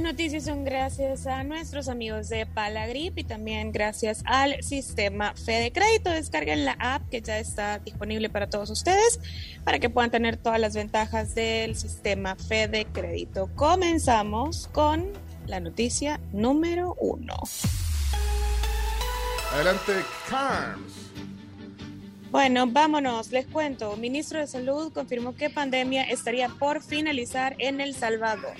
Las noticias son gracias a nuestros amigos de Palagrip y también gracias al sistema Fede Crédito. Descarguen la app que ya está disponible para todos ustedes para que puedan tener todas las ventajas del sistema Fede Crédito. Comenzamos con la noticia número uno. Adelante, Carms. Bueno, vámonos, les cuento. Ministro de Salud confirmó que pandemia estaría por finalizar en El Salvador.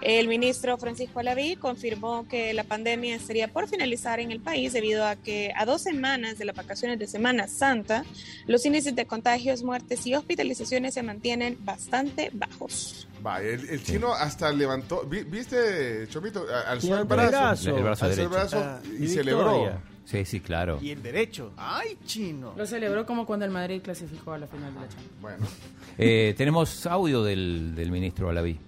El ministro Francisco Alaví confirmó que la pandemia estaría por finalizar en el país debido a que a dos semanas de las vacaciones de Semana Santa, los índices de contagios, muertes y hospitalizaciones se mantienen bastante bajos. Va, el, el chino hasta levantó, vi- ¿viste, Chomito? Alzó el el brazo. El brazo alzó el derecho. brazo Ah, y y celebró. Sí, sí, claro. Y el derecho. ¡Ay, chino! Lo celebró como cuando el Madrid clasificó a la final de la Champions. Bueno, Eh, tenemos audio del, del ministro Alaví.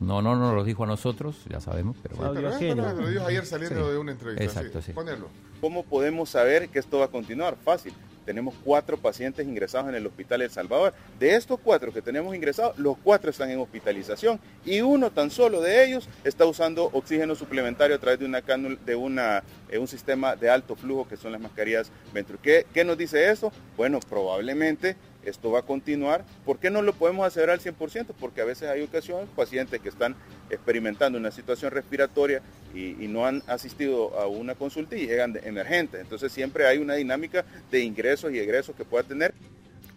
No, no nos lo dijo a nosotros, ya sabemos, pero bueno. Ajeno. pero lo dijo ayer saliendo Sí. de una entrevista. Exacto, sí. Ponerlo. ¿Cómo podemos saber que esto va a continuar? Fácil. Tenemos cuatro pacientes ingresados en el hospital El Salvador. De estos cuatro que tenemos ingresados, los cuatro están en hospitalización y uno tan solo de ellos está usando oxígeno suplementario a través de una cánula, de una, eh, un sistema de alto flujo que son las mascarillas Venturi. ¿Qué, ¿Qué nos dice eso? Bueno, probablemente esto va a continuar. ¿Por qué no lo podemos asegurar al 100%? Porque a veces hay ocasiones, pacientes que están experimentando una situación respiratoria y, y no han asistido a una consulta y llegan de emergentes. Entonces siempre hay una dinámica de ingresos y egresos que pueda tener.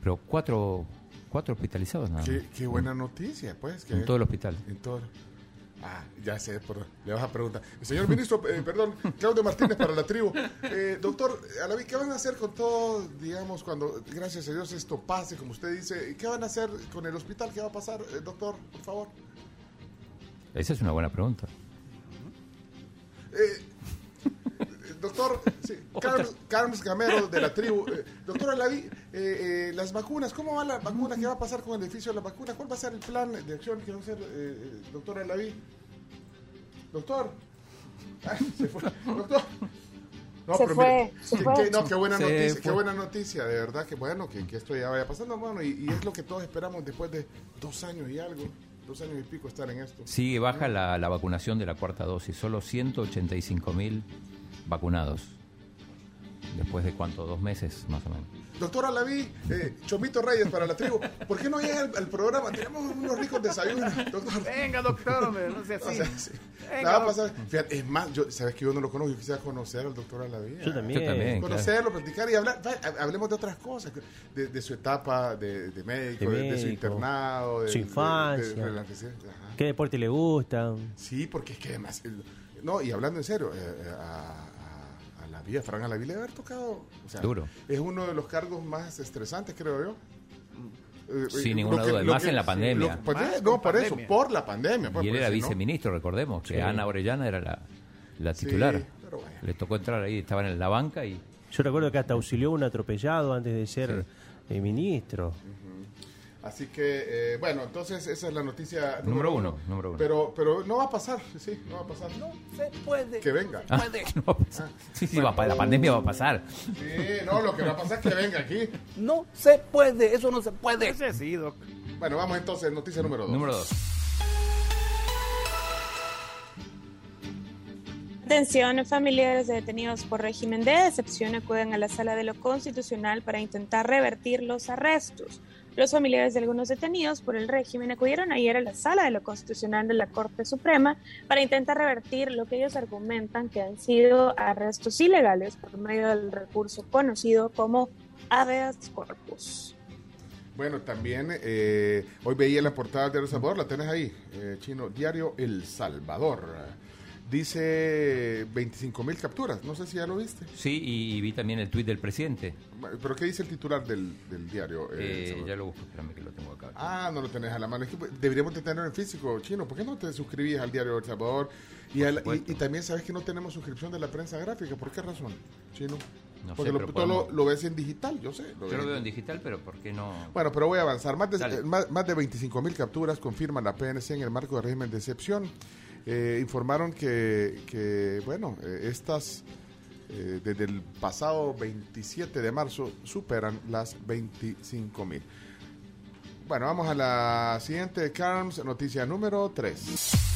Pero cuatro, cuatro hospitalizados nada Qué, más. qué buena noticia, pues. Que En todo el hospital. En todo. Ah, ya sé, por- le vas a preguntar. Señor ministro, eh, perdón, Claudio Martínez para la tribu. Eh, doctor Alaví, ¿qué van a hacer con todo, digamos, cuando, gracias a Dios, esto pase, como usted dice? ¿Qué van a hacer con el hospital? ¿Qué va a pasar, eh, doctor, por favor? Esa es una buena pregunta. Doctor, sí, Carlos, Carlos Gamero de la tribu. Doctor Alaví, eh, eh, las vacunas, ¿cómo va la vacuna? ¿Qué va a pasar con el edificio de la vacuna? ¿Cuál va a ser el plan de acción que va a hacer, eh, eh, doctor Alaví? Doctor. Se fue. Doctor. No, Se pero fue, mire, se que- fue. que- no, qué buena Se noticia, qué buena noticia, de verdad, que bueno, que, que esto ya vaya pasando, bueno, y, y es lo que todos esperamos después de dos años y algo, dos años y pico estar en esto. Sigue baja la, la vacunación de la cuarta dosis, solo 185 mil vacunados. Después de cuánto, dos meses más o menos. Doctora Laví, eh, Chomito Reyes para la tribu, ¿por qué no llega al, al programa? Tenemos unos ricos desayunos, doctor. Venga, doctor, hombre, no sea O así. sea, sí. Venga, Nada va a pasar. Fíjate, es más, yo, sabes que yo no lo conozco, yo quisiera conocer al doctor Alaví. Yo también. Yo también. claro. Conocerlo, platicar y hablar. Hablemos de otras cosas, de, de su etapa de, de médico, De su internado, de su de- de- infancia. la. ¿Qué deporte le gusta? Sí, porque es que además. el- No, y hablando en serio, eh, eh, a, a, a la vida, Fran Alaví le debe haber tocado. O sea, Duro. Es uno de los cargos más estresantes, creo yo. Eh, Sin eh, ninguna que- duda, más que- en la pandemia. lo- pues, Más no, por eso, por la pandemia. pues, y él era si no- viceministro, recordemos, que Sí. Ana Orellana era la, la Sí, titular. pero bueno. Le tocó entrar ahí, estaban en la banca y Yo recuerdo que hasta auxilió a un atropellado antes de ser eh, ministro. Así que, eh, bueno, entonces esa es la noticia Número uno, número uno. Pero, pero no va a pasar, sí, no va a pasar. No Se puede. Que venga. Ah, no va a pasar. Sí, sí, va pa- la pandemia va a pasar. Sí, no, lo que va a pasar es que venga aquí. No se puede, eso no se puede. Ese sí, doc. Bueno, vamos entonces, noticia número dos. Número dos. Atención, familiares de detenidos por régimen de excepción acuden a la sala de lo constitucional para intentar revertir los arrestos. Los familiares de algunos detenidos por el régimen acudieron ayer a la sala de lo constitucional de la Corte Suprema para intentar revertir lo que ellos argumentan que han sido arrestos ilegales por medio del recurso conocido como habeas corpus. Bueno, también eh, hoy veía la portada de El Salvador, la tenés ahí, eh, chino, Diario El Salvador. Dice 25 mil capturas. No sé si ya lo viste. Sí, y, vi también el tuit del presidente. ¿Pero qué dice el titular del, del diario? Eh, eh ya lo busco, espérame que lo tengo acá. Ah, no lo tenés a la mano. Es que deberíamos tenerlo en físico, chino. ¿Por qué no te suscribís al diario El Salvador? Y, y, también sabes que no tenemos suscripción de la prensa gráfica. ¿Por qué razón, chino? No Porque sé, lo, todo lo, ves en digital, yo sé. Lo yo lo veo en digital, pero ¿por qué no? Bueno, pero voy a avanzar. Más de, más, más de 25 mil capturas confirman la PNC en el marco del régimen de excepción. Eh, informaron que, bueno, eh, estas eh, desde el pasado 27 de marzo superan las 25 mil. Bueno, vamos a la siguiente, Carms, noticia número 3.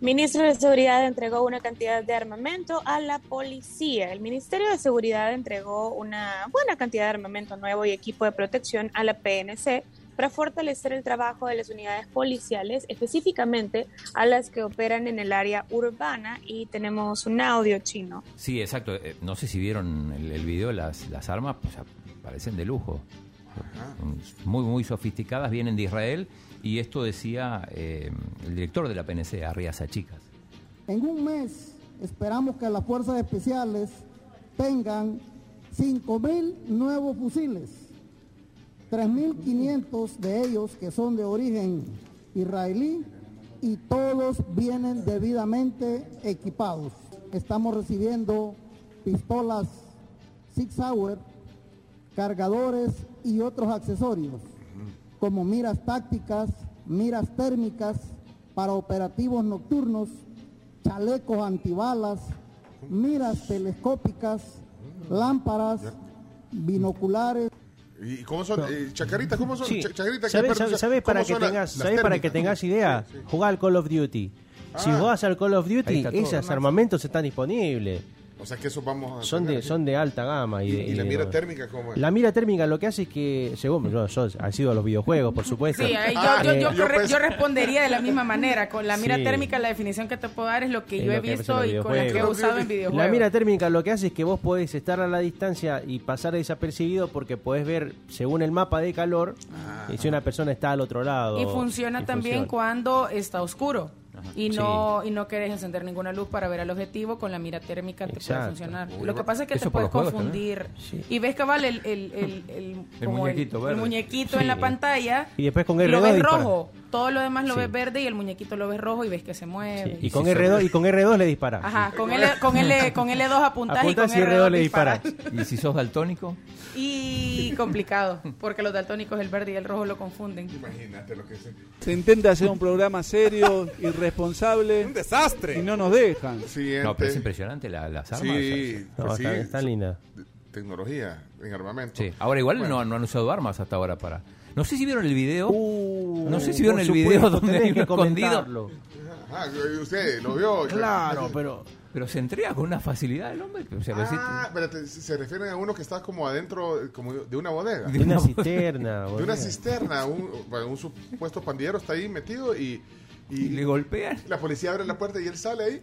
Ministro de Seguridad entregó una cantidad de armamento a la policía. El Ministerio de Seguridad entregó una buena cantidad de armamento nuevo y equipo de protección a la PNC para fortalecer el trabajo de las unidades policiales, específicamente a las que operan en el área urbana. Y tenemos un audio chino. Sí, exacto. Eh, no sé si vieron el, video, las, las armas pues, parecen de lujo. Muy, muy sofisticadas, vienen de Israel y esto decía eh, el director de la PNC, Arriaza Chicas. En un mes esperamos que las fuerzas especiales tengan 5.000 nuevos fusiles, 3.500 de ellos que son de origen israelí y todos vienen debidamente equipados. Estamos recibiendo pistolas Six Hour, cargadores y otros accesorios como miras tácticas, miras térmicas para operativos nocturnos, chalecos antibalas, miras telescópicas, lámparas, binoculares. ¿Y cómo son? Eh, ¿Chacarita? ¿Cómo son? Sí. ¿Sabes, para, que tengas, para que tengas idea? Jugar al Call of Duty. Si ah. jugás al Call of Duty, esos armamentos están disponibles. O sea que eso vamos a. Son de, son de alta gama. ¿Y, la mira térmica cómo es? La mira térmica lo que hace es que, según yo, yo ha sido a los videojuegos, por supuesto. Sí, yo, yo, yo, pues- yo, respondería de la misma manera. Con la mira térmica, la definición que te puedo dar es lo que yo he visto y con la que he usado en videojuegos. La mira térmica lo que hace es que vos podés estar a la distancia y pasar desapercibido porque podés ver, según el mapa de calor, ah. si una persona está al otro lado. Y funciona también cuando está oscuro y no y no querés encender ninguna luz para ver al objetivo con la mira térmica te puede funcionar. Lo que pasa es que te puedes confundir. Y ves que vale el, el, el, muñequito, el, muñequito en la pantalla y después con R2 lo ves rojo todo lo demás lo ves verde y el muñequito lo ves rojo y ves que se mueve y con R2 y con R2 le disparas ajá con L con L con L2 apuntás, y con R2, le disparas y si sos daltónico y complicado porque los daltónicos el verde y el rojo lo confunden imagínate lo que se se intenta hacer un programa serio y responsable. Un desastre. Y no nos dejan. No, pero es impresionante la, las armas. Sí, pues sí, está, linda. Tecnología en armamento. Sí. Ahora igual no, no, han usado armas hasta ahora para... No sé si vieron el video. no sé si vieron el video donde hay escondido. Ah, usted lo vio. Claro, pero... Pero se entrega con una facilidad el hombre. O sea, ah, pero se refieren a uno que está como adentro como de una bodega. De una cisterna. de una cisterna. Un, un supuesto pandillero está ahí metido y y, le golpean. La policía abre la puerta y él sale ahí.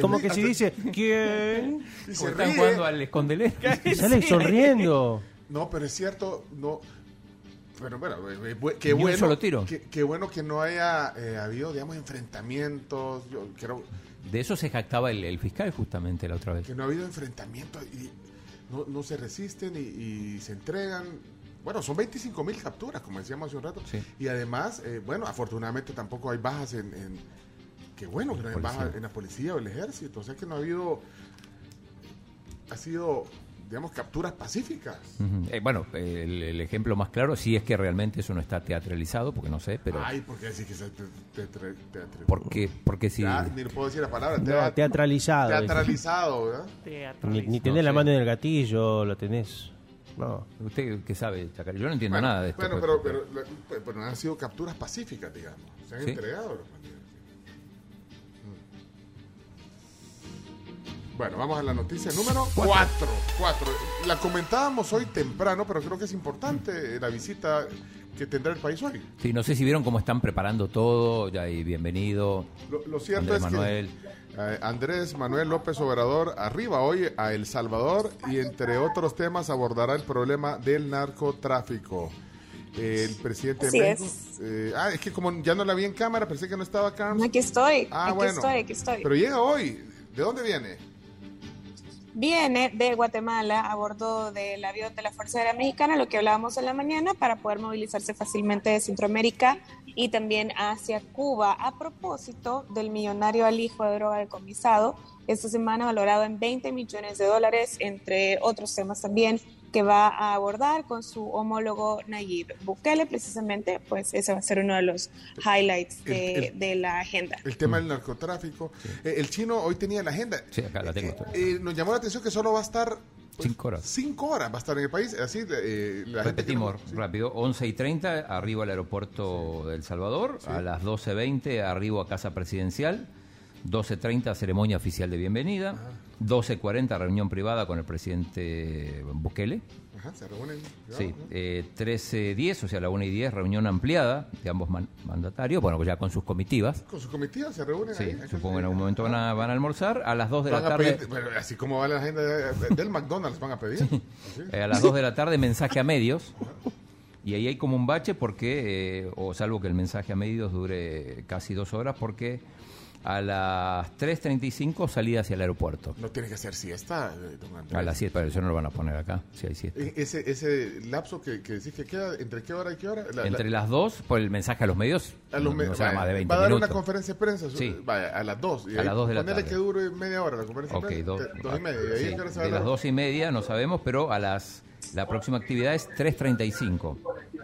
Como que si dice, ¿quién? Y se están jugando al escondelero. Y sale sonriendo. No, pero es cierto, no. Pero bueno, eh, eh, qué bueno, solo tiro. Qué, bueno que no haya eh, habido, digamos, enfrentamientos. Yo quiero, de eso se jactaba el, fiscal justamente la otra vez. Que no ha habido enfrentamientos y no, no se resisten y se entregan bueno, son 25 mil capturas, como decíamos hace un rato. Y además, eh, bueno, afortunadamente tampoco hay bajas en... en qué bueno que no hay bajas en la policía o el ejército. O sea que no ha habido... Ha sido digamos, capturas pacíficas. Eh, bueno, el, ejemplo más claro sí es que realmente eso no está teatralizado, porque no sé, pero... Ay, ¿por qué decir que está teatralizado? Porque, porque sí. ni puedo decir la palabra. teatralizado. Teatralizado, ¿verdad? Ni, ni tenés la mano en el gatillo, lo tenés... No. ¿Usted qué sabe, Chacar? Yo no entiendo nada de esto. Bueno, pues, pero, pero, pero, han sido capturas pacíficas, digamos. Se han entregado los mm. Bueno, vamos a la noticia número 4. La comentábamos hoy temprano, pero creo que es importante la visita que tendrá el país hoy. Sí, no sé si vieron cómo están preparando todo, ya y bienvenido. Lo, cierto es que eh, Andrés Manuel López Obrador arriba hoy a El Salvador y entre otros temas abordará el problema del narcotráfico. el presidente de México. Eh, ah, es que como ya no la vi en cámara, pensé que no estaba acá. Aquí estoy. Ah, aquí bueno. estoy, aquí estoy. Pero llega hoy. ¿De dónde viene? Viene de Guatemala a bordo del avión de la Fuerza Aérea Mexicana, lo que hablábamos en la mañana, para poder movilizarse fácilmente de Centroamérica y también hacia Cuba. A propósito del millonario alijo de droga decomisado, esta semana valorado en 20 millones de dólares, entre otros temas también que va a abordar con su homólogo Nayib Bukele, precisamente, pues ese va a ser uno de los highlights de, la agenda. El tema del narcotráfico. Eh, el chino hoy tenía la agenda. Sí, acá la tengo. Eh, eh, nos llamó la atención que solo va a estar pues, cinco horas. Cinco horas va a estar en el país. Así, Repetimos rápido: 11 y 30, arriba al aeropuerto de El Salvador. A las 12.20, arriba a Casa Presidencial. 12.30, ceremonia oficial de bienvenida. 12.40, reunión privada con el presidente Bukele. Ajá, se reúnen. Sí, eh, 13.10, o sea, la 1 y 10, reunión ampliada de ambos mandatarios, bueno, pues ya con sus comitivas. ¿Con sus comitivas se reúnen sí, supongo que en algún momento van a, van a almorzar. A las 2 de la tarde. así como va la agenda del McDonald's, van a pedir. Eh, a las 2 de la tarde, mensaje a medios. Y ahí hay como un bache porque, eh, o salvo que el mensaje a medios dure casi dos horas, porque a las 3.35 salida hacia el aeropuerto. No tiene que hacer siesta, eh, don Andrés. A las 7, pero eso no lo van a poner acá, si hay siesta. E, ese, ese lapso que, que decís que queda, ¿entre qué hora y qué hora? entre las 2, por el mensaje a los medios, a los no, más de 20 Va a dar una conferencia de prensa, sí. vaya, a las 2. a las 2 de la tarde. que dure media hora la conferencia okay, de prensa. Dos, dos y media. Y ahí sí, de las 2 y media no sabemos, pero a las la próxima actividad es 3.35.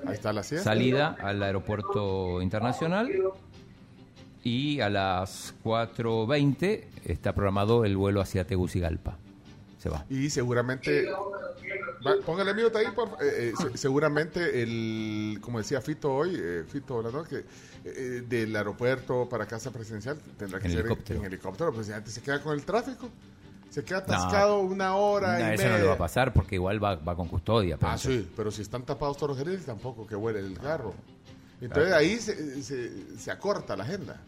Ahí está la siesta. Salida al aeropuerto internacional y a las 4.20 está programado el vuelo hacia Tegucigalpa. Se va. Y seguramente, póngale mute ahí, por, eh, eh, seguramente el, como decía Fito hoy, eh, Fito que del aeropuerto para casa presidencial tendrá que ser en helicóptero, pues antes se queda con el tráfico. Se queda atascado una hora y eso no le va a pasar porque igual va, va con custodia. Ah, sí, pero si están tapados todos los gerentes, tampoco que huele el carro. Entonces ahí se, se, se acorta la agenda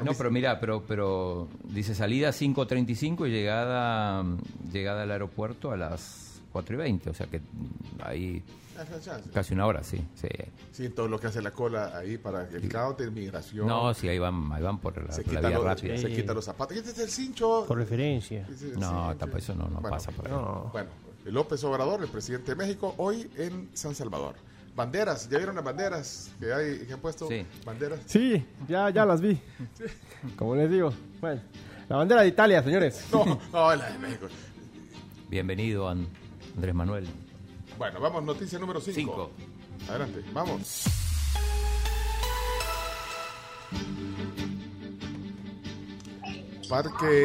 no, pero mira, pero, pero dice salida 5.35 y llegada, llegada al aeropuerto a las 4 y 20, o sea que ahí casi una hora, sí, sí. Sí, todo lo que hace la cola ahí para el caos de migración. No, sí, ahí van, ahí van por la, vía rápida. Se quita los zapatos. Este es el cincho. Por referencia. no, tampoco eso no, no pasa por ahí. Bueno, López Obrador, el presidente de México, hoy en San Salvador. Banderas, ¿ya vieron las banderas que hay que han puesto? Sí. Banderas. Sí, ya, ya las vi. Como les digo. Bueno, la bandera de Italia, señores. No, no, la de México. Bienvenido, Andrés Manuel. Bueno, vamos, noticia número 5. Adelante, vamos.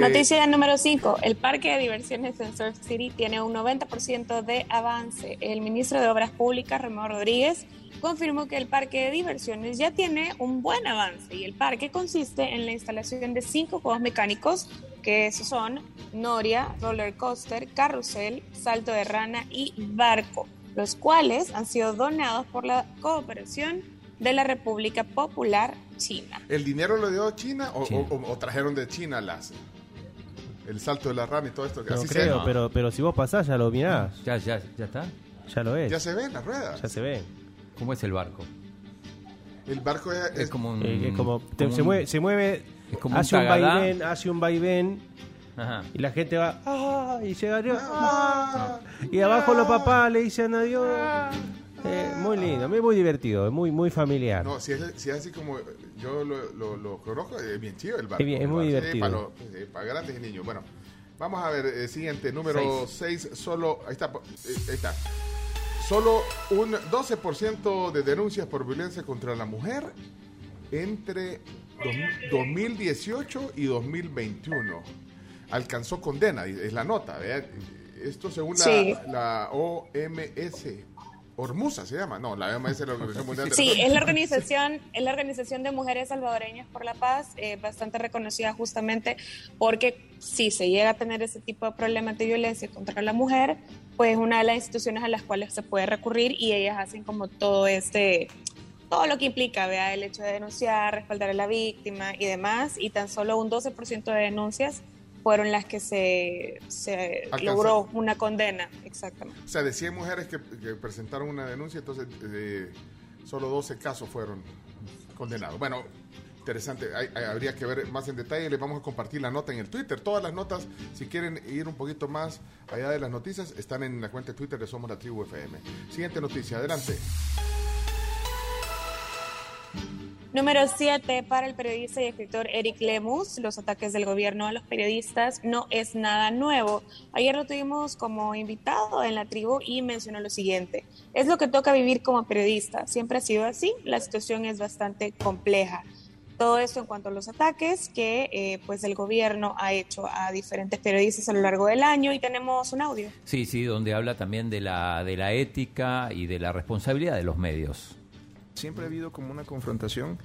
Noticia número 5. El parque de diversiones en Surf City tiene un 90% de avance. El ministro de Obras Públicas, Ramón Rodríguez, confirmó que el parque de diversiones ya tiene un buen avance y el parque consiste en la instalación de cinco juegos mecánicos que son Noria, Roller Coaster, Carrusel, Salto de Rana y Barco, los cuales han sido donados por la cooperación de la República Popular China. ¿El dinero lo dio China o, trajeron de China las el salto de la rana y todo esto? No creo, pero, pero si vos pasás ya lo mirás. Ya, ya, ya está. Ya lo es. Ya se ven las ruedas. Ya se ven. ¿Cómo es el barco? El barco es, como un... Eh, como, se, mueve, se mueve, hace un, vaivén, hace un vaivén y la gente va, ¡ah! y llega ah, y abajo los papás le dicen adiós. Eh, muy lindo, muy, muy divertido, muy muy familiar. No, si es, si es así como yo lo, lo, conozco, es bien chido el barco. Es, muy divertido. para, grandes y niños. Bueno, vamos a ver, eh, siguiente, número 6, solo, ahí está, eh, ahí está. Solo un 12% de denuncias por violencia contra la mujer entre 2018 y 2021. Alcanzó condena, es la nota. Esto según la, la OMS, Hormuza se llama, no, la OMS es la Organización Mundial de Sí, es la organización, es la organización de mujeres salvadoreñas por la paz, eh, bastante reconocida justamente porque si se llega a tener ese tipo de problemas de violencia contra la mujer, pues es una de las instituciones a las cuales se puede recurrir y ellas hacen como todo este todo lo que implica, vea, el hecho de denunciar, respaldar a la víctima y demás, y tan solo un 12% de denuncias fueron las que se, se logró una condena, exactamente. O sea, de 100 mujeres que, presentaron una denuncia, entonces solo 12 casos fueron condenados. Bueno, interesante. habría que ver más en detalle. Les vamos a compartir la nota en el Twitter. Todas las notas, si quieren ir un poquito más allá de las noticias, están en la cuenta de Twitter de Somos la Tribu FM. Siguiente noticia, adelante. Número 7. Para el periodista y escritor Eric Lemus, los ataques del gobierno a los periodistas no es nada nuevo. Ayer lo tuvimos como invitado en la tribu y mencionó lo siguiente. Es lo que toca vivir como periodista. Siempre ha sido así. La situación es bastante compleja. Todo esto en cuanto a los ataques que eh, pues el gobierno ha hecho a diferentes periodistas a lo largo del año y tenemos un audio. Sí, sí, donde habla también de la, de la ética y de la responsabilidad de los medios. Siempre ha habido como una confrontación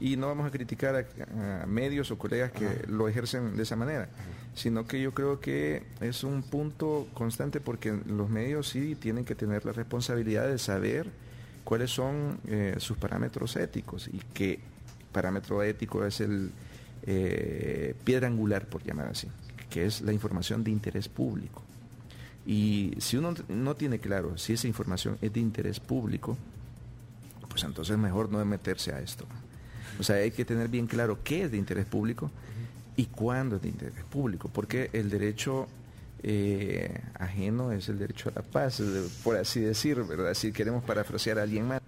y no vamos a criticar a, medios o colegas que lo ejercen de esa manera, sino que yo creo que es un punto constante porque los medios sí tienen que tener la responsabilidad de saber cuáles son eh, sus parámetros éticos y que parámetro ético es el eh, piedra angular, por llamar así, que es la información de interés público. Y si uno no tiene claro si esa información es de interés público, pues entonces mejor no meterse a esto. O sea, hay que tener bien claro qué es de interés público y cuándo es de interés público, porque el derecho eh, ajeno es el derecho a la paz, por así decir, ¿verdad? Si queremos parafrasear a alguien más.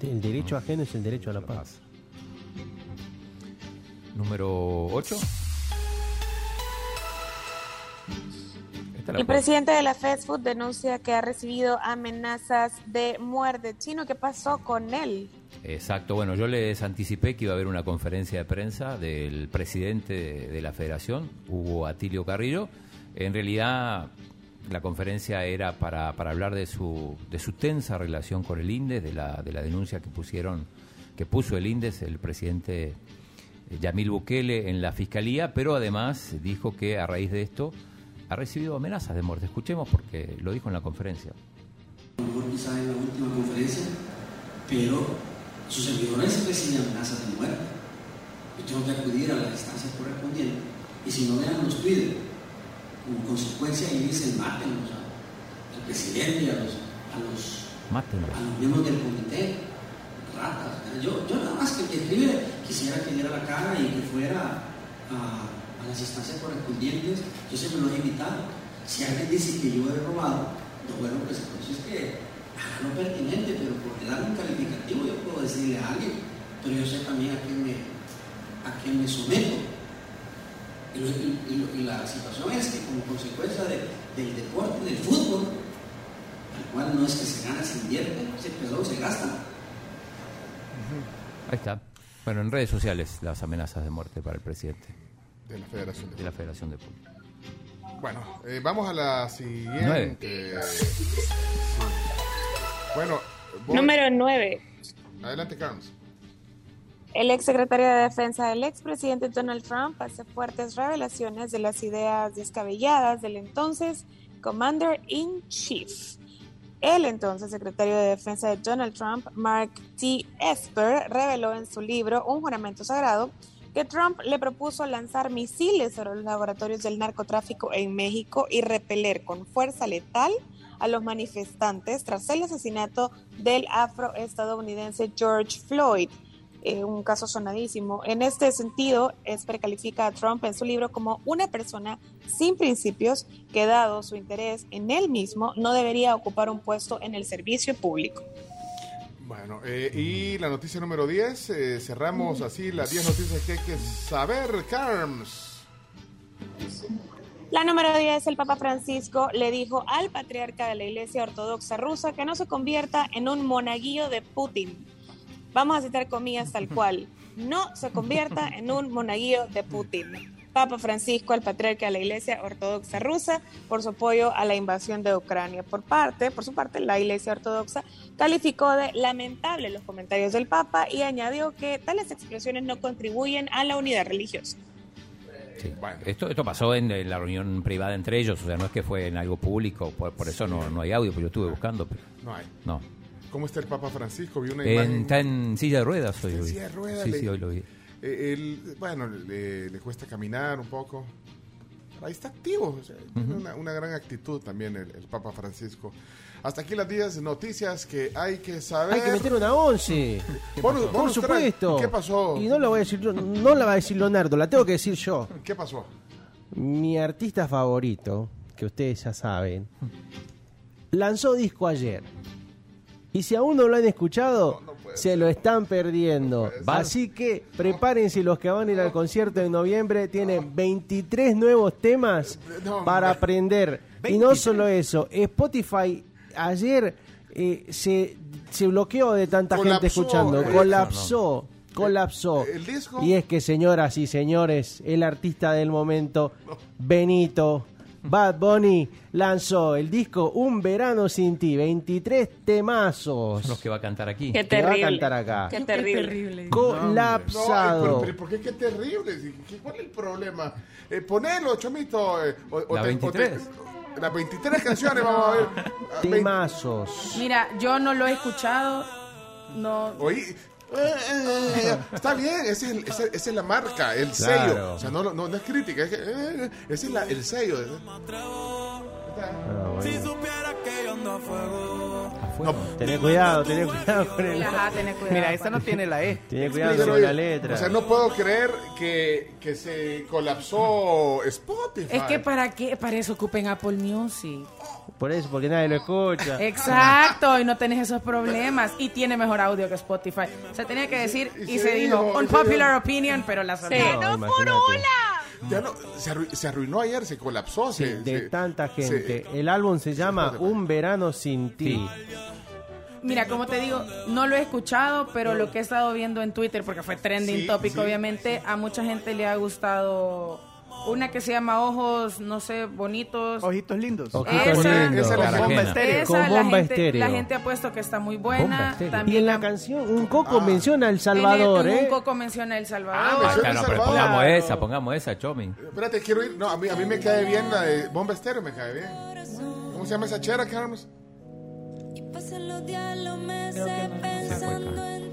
El derecho ajeno es el derecho a la paz. Número 8. El presidente de la Fast Food denuncia que ha recibido amenazas de muerte. Chino, ¿qué pasó con él? Exacto, bueno, yo les anticipé que iba a haber una conferencia de prensa del presidente de la federación, Hugo Atilio Carrillo. En realidad la conferencia era para, para hablar de su, de su tensa relación con el INDES, de la, de la denuncia que pusieron, que puso el INDES, el presidente Yamil Bukele en la fiscalía, pero además dijo que a raíz de esto ha recibido amenazas de muerte. Escuchemos porque lo dijo en la conferencia. A lo mejor quizá en la última conferencia, pero sus servidores reciben amenazas de muerte. Yo tengo que acudir a la distancia correspondiente y si no me dan los piden como consecuencia y dicen mátenlos al presidente, a los, a los, a los miembros del comité, ratas. Yo, yo nada más que el que escribe quisiera que diera la cara y que fuera a, las instancias correspondientes. Yo siempre lo he invitado. Si alguien dice que yo he robado, lo bueno pues entonces que haga lo pertinente, pero por darle un calificativo yo puedo decirle a alguien, pero yo sé también a quién me, a quién me someto. Y, la situación es que como consecuencia del deporte, del fútbol, al cual no es que se gana, se invierte, se pero se gasta. Ahí está. Bueno, en redes sociales las amenazas de muerte para el presidente. De la Federación de, la Federación de Fútbol. Bueno, eh, vamos a la siguiente. Bueno. Número 9. Adelante, Carlos. El ex secretario de Defensa del expresidente Donald Trump hace fuertes revelaciones de las ideas descabelladas del entonces Commander in Chief. El entonces secretario de Defensa de Donald Trump, Mark T. Esper, reveló en su libro Un juramento sagrado que Trump le propuso lanzar misiles sobre los laboratorios del narcotráfico en México y repeler con fuerza letal a los manifestantes tras el asesinato del afroestadounidense George Floyd. Eh, un caso sonadísimo. En este sentido, Esper califica a Trump en su libro como una persona sin principios que, dado su interés en él mismo, no debería ocupar un puesto en el servicio público. Bueno, eh, y la noticia número 10, eh, cerramos así las 10 noticias que hay que saber, Carms. La número 10, el Papa Francisco le dijo al patriarca de la Iglesia Ortodoxa rusa que no se convierta en un monaguillo de Putin vamos a citar comillas tal cual, no se convierta en un monaguillo de Putin. Papa Francisco, el patriarca de la Iglesia Ortodoxa rusa, por su apoyo a la invasión de Ucrania. Por parte, por su parte, la Iglesia Ortodoxa calificó de lamentable los comentarios del Papa y añadió que tales expresiones no contribuyen a la unidad religiosa. Esto, esto pasó en, la reunión privada entre ellos, o sea, no es que fue en algo público, por, eso no, no hay audio, porque yo estuve buscando. Pero no hay. No. ¿Cómo está el Papa Francisco? Vi una imagen. Está en silla de ruedas hoy. En silla de ruedas. Sí, sí, hoy lo vi. Eh, bueno, le, cuesta caminar un poco. ahí está activo. una, gran actitud también el, Papa Francisco. Hasta aquí las 10 noticias que hay que saber. Hay que meter una 11. Por supuesto. ¿Qué pasó? Y no la voy a decir no la va a decir Leonardo, la tengo que decir yo. ¿Qué pasó? Mi artista favorito, que ustedes ya saben, lanzó disco ayer. Y si aún no lo han escuchado, se lo están perdiendo. Así que prepárense los que van a ir al concierto de noviembre. Tienen 23 nuevos temas para aprender. Y no solo eso, Spotify ayer eh, se, se bloqueó de tanta gente escuchando. Colapsó. Colapsó. Y es que, señoras y señores, el artista del momento, Benito Bad Bunny lanzó el disco Un Verano Sin Ti, 23 temazos. Los que va a cantar aquí. Qué terrible. va a cantar acá. Qué terrible. Colapsado. pero, ¿por qué qué terrible? ¿Cuál es el problema? Eh, ponelo, Chomito. Eh, la 23. las 23 canciones vamos a ver. Temazos. Mira, yo no lo he escuchado. No. Oí, eh, eh, eh, está bien, esa es, esa, es, la marca, el sello. O sea, no, no, no es crítica, es que, ese es la, el sello. Ah, si supiera que yo ando a fuego. No, tené cuidado, tené cuidado con el. Ajá, tené cuidado. Mira, esta no tiene la E. Tiene cuidado con la letra. O sea, no puedo creer que, que se colapsó Spotify. Es que para qué, para eso ocupen Apple Music. Por eso, porque nadie lo escucha. Exacto, y no tenés esos problemas. Y tiene mejor audio que Spotify. Se tenía que decir y, se, dijo, unpopular opinion, pero la salió. ¡No, por hola! Ya no, se, arruinó ayer, se colapsó. de tanta gente. El álbum se llama Un verano sin ti. Mira, como te digo, no lo he escuchado, pero lo que he estado viendo en Twitter, porque fue trending topic, obviamente, a mucha gente le ha gustado una que se llama Ojos, no sé, bonitos. Ojitos lindos. Ojitos lindos. Esa es la bomba estéreo. Con bomba la, gente, estéreo. la gente ha puesto que está muy buena. y en la canción, un coco ah. menciona El Salvador, el, ¿eh? Un coco menciona El Salvador. Ah, claro, pero pongamos esa, pongamos esa, Chomi. Espérate, quiero ir. No, a mí, a mí me cae bien la de bomba estéreo, me cae bien. ¿Cómo se llama esa chera, Carlos? Y pasan los días, los meses pensando en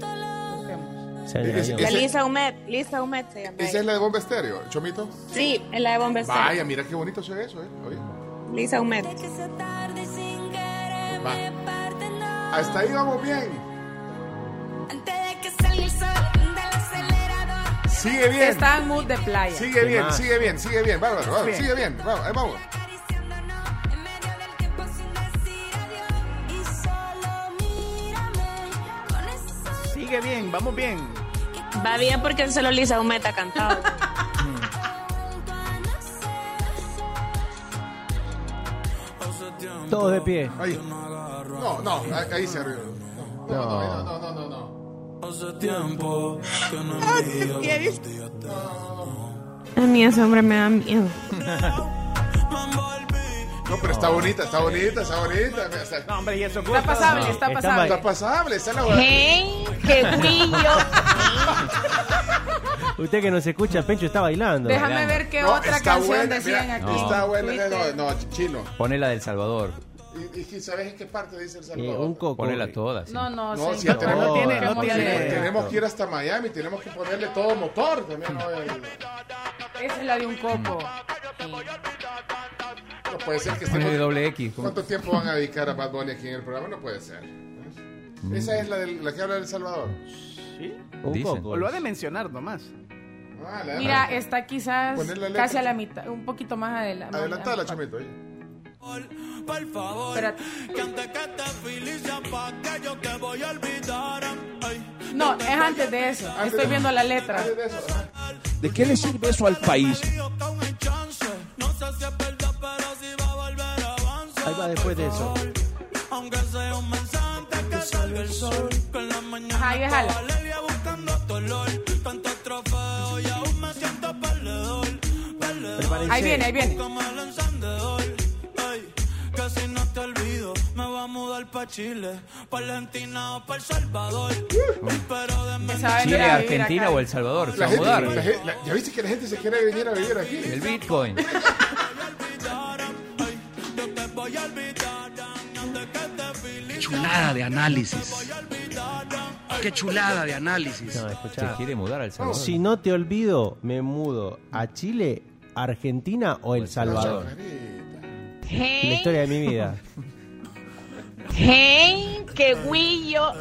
la Lisa Humet, Lisa Humet se llama. ¿Esa es la de Bomba Estéreo, Chomito? Sí, es la de Bomba Estéreo. Vaya, mira qué bonito se ve eso, ¿eh? Oye. Lisa Humet. Va. Hasta ahí vamos bien. Sigue bien. Está en mood de playa. Sigue bien, sigue bien, sigue bien. Vamos, vamos, sigue bien. Vamos, ahí vamos. sigue bien, vamos bien. Va bien porque se lo Lisa un meta cantado. Todos de pie. Ahí. No, no, ahí se arriba. No, no, no, no, no, no. Hace tiempo que no A mí ese hombre me da miedo. No, pero está bonita, está bonita, está bonita. No, hombre, y eso Está pasable, está pasable. Está pasable, está la ¡Hey! ¡Qué brillo! Usted que no se escucha, Pencho está bailando. Déjame ver qué otra canción decían aquí. Está buena, no, no, chino. Pone la del Salvador. ¿Y, y sabes en qué parte dice El Salvador? un coco. Ponela todas. No, no, no, sí, si ya tenemos, no tiene, no tiene. tenemos que ir hasta Miami, tenemos que ponerle todo motor también. ¿no? Esa es la de un coco. No puede ser que estemos... de doble X. ¿Cuánto tiempo van a dedicar a Bad Bunny aquí en el programa? No puede ser. Esa es la, de, la que habla del Salvador. Sí. Un poco. O lo ha de mencionar nomás. Ah, Mira, está quizás casi a la mitad, un poquito más adelante. Adelantada, Chamito. Ahí. Por favor, Espérate. que antes que te felicia pa' que yo te voy a olvidar. No, es antes de eso. Antes Estoy de... viendo la letra. De, eso. ¿De qué le sirve eso al país? Ahí va después de eso. Aunque sea un mensaje que salga el sol. Con la mañana Ahí déjala. Buscando dolor. Tanto trofeo y aún me siento perdedor. Ahí viene, ahí viene. Que si no te olvido, me voy a mudar pa' Chile, pa' Argentina o pa' El Salvador. Pero de Chile, Argentina o El Salvador, se va a mudar. ya viste que la gente se quiere venir a vivir aquí. El Bitcoin. Chulada de análisis. Qué chulada de análisis. No, Se quiere mudar al Salvador. Si no te olvido, me mudo a Chile, Argentina o El Salvador. La historia de mi vida. Hey, qué guillo.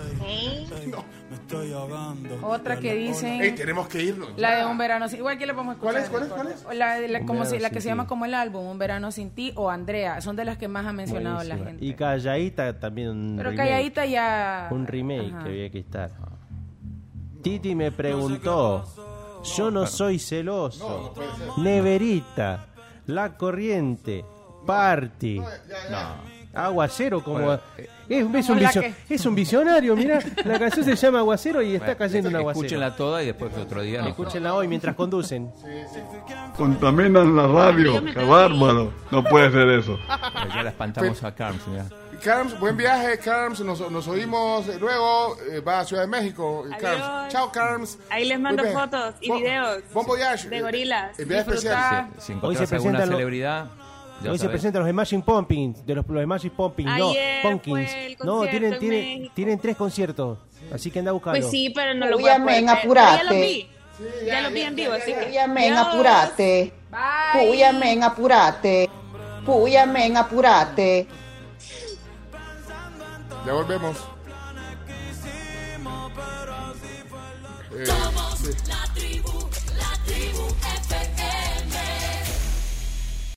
Otra que dicen. tenemos que irnos. La de Un Verano Sin Igual que le podemos escuchar. ¿Cuál es? ¿Cuál es? ¿Cuál es? La, como la que se llama como el álbum, Un Verano Sin Ti o Andrea. Son de las que más ha mencionado la gente. Y Calladita también un Pero Calladita ya. Un remake que había que estar. Titi me preguntó. Yo no soy celoso. Neverita. La corriente. Party. No. Aguacero como... es, un es, un visionario, mira, la canción se llama Aguacero y está cayendo un aguacero. Escúchenla toda y después otro día. Escúchenla hoy mientras conducen. Contaminan la radio, qué bárbaro. No puede ser eso. ya la espantamos a Carms, mira. Carms, buen viaje, Carms. Nos, nos oímos luego. Eh, va a Ciudad de México. Carms. Chao, Carms. Ahí les mando fotos y videos. Bon voyage. De gorilas. El viaje especial. Si, si Hoy se presenta alguna celebridad. Hoy se presentan los Imagine Pumpkins, de los, los Imagine Pumpkins, no, Pumpkins. No, tienen, tienen, tienen tres conciertos, así que anda a buscarlo. Pues sí, pero no lo voy a poder apurate. Ya lo vi, ya lo vi en vivo, así que... Apurate. Puyamen, apurate. Puyamen, apurate. Ya volvemos. Eh.